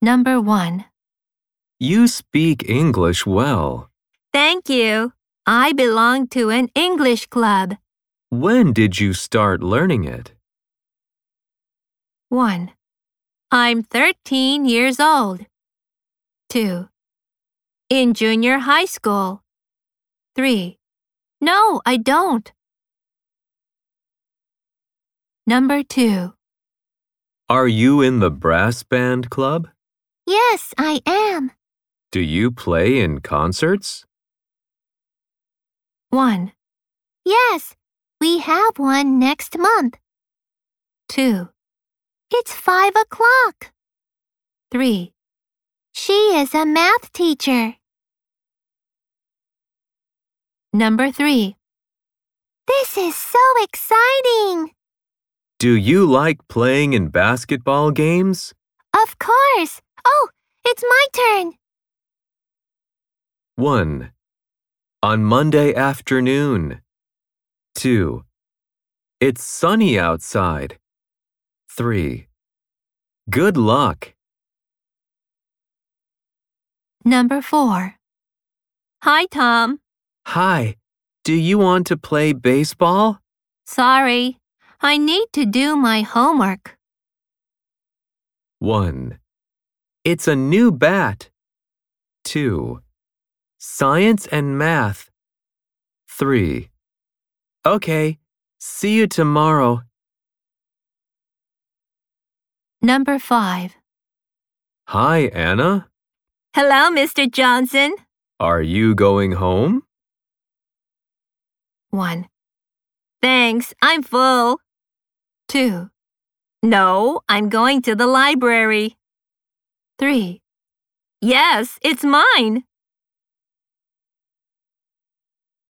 Number 1. You speak English well. Thank you. I belong to an English club. When did you start learning it? 1. I'm 13 years old. 2. In junior high school. 3. No, I don't. Number 2. Are you in the brass band club? Yes, I am. Do you play in concerts? 1. Yes, we have one next month. 2. It's 5 o'clock. 3. She is a math teacher. Number 3. This is so exciting! Do you like playing in basketball games? Of course. Oh, it's my turn. 1. On Monday afternoon. 2. It's sunny outside. 3. Good luck. Number 4. Hi, Tom. Hi. Do you want to play baseball? Sorry, I need to do my homework. 1. It's a new bat. 2. Science and math. 3. Okay, see you tomorrow. Number 5. Hi, Anna. Hello, Mr. Johnson. Are you going home? 1. Thanks, I'm full. 2. No, I'm going to the library. 3. Yes, it's mine.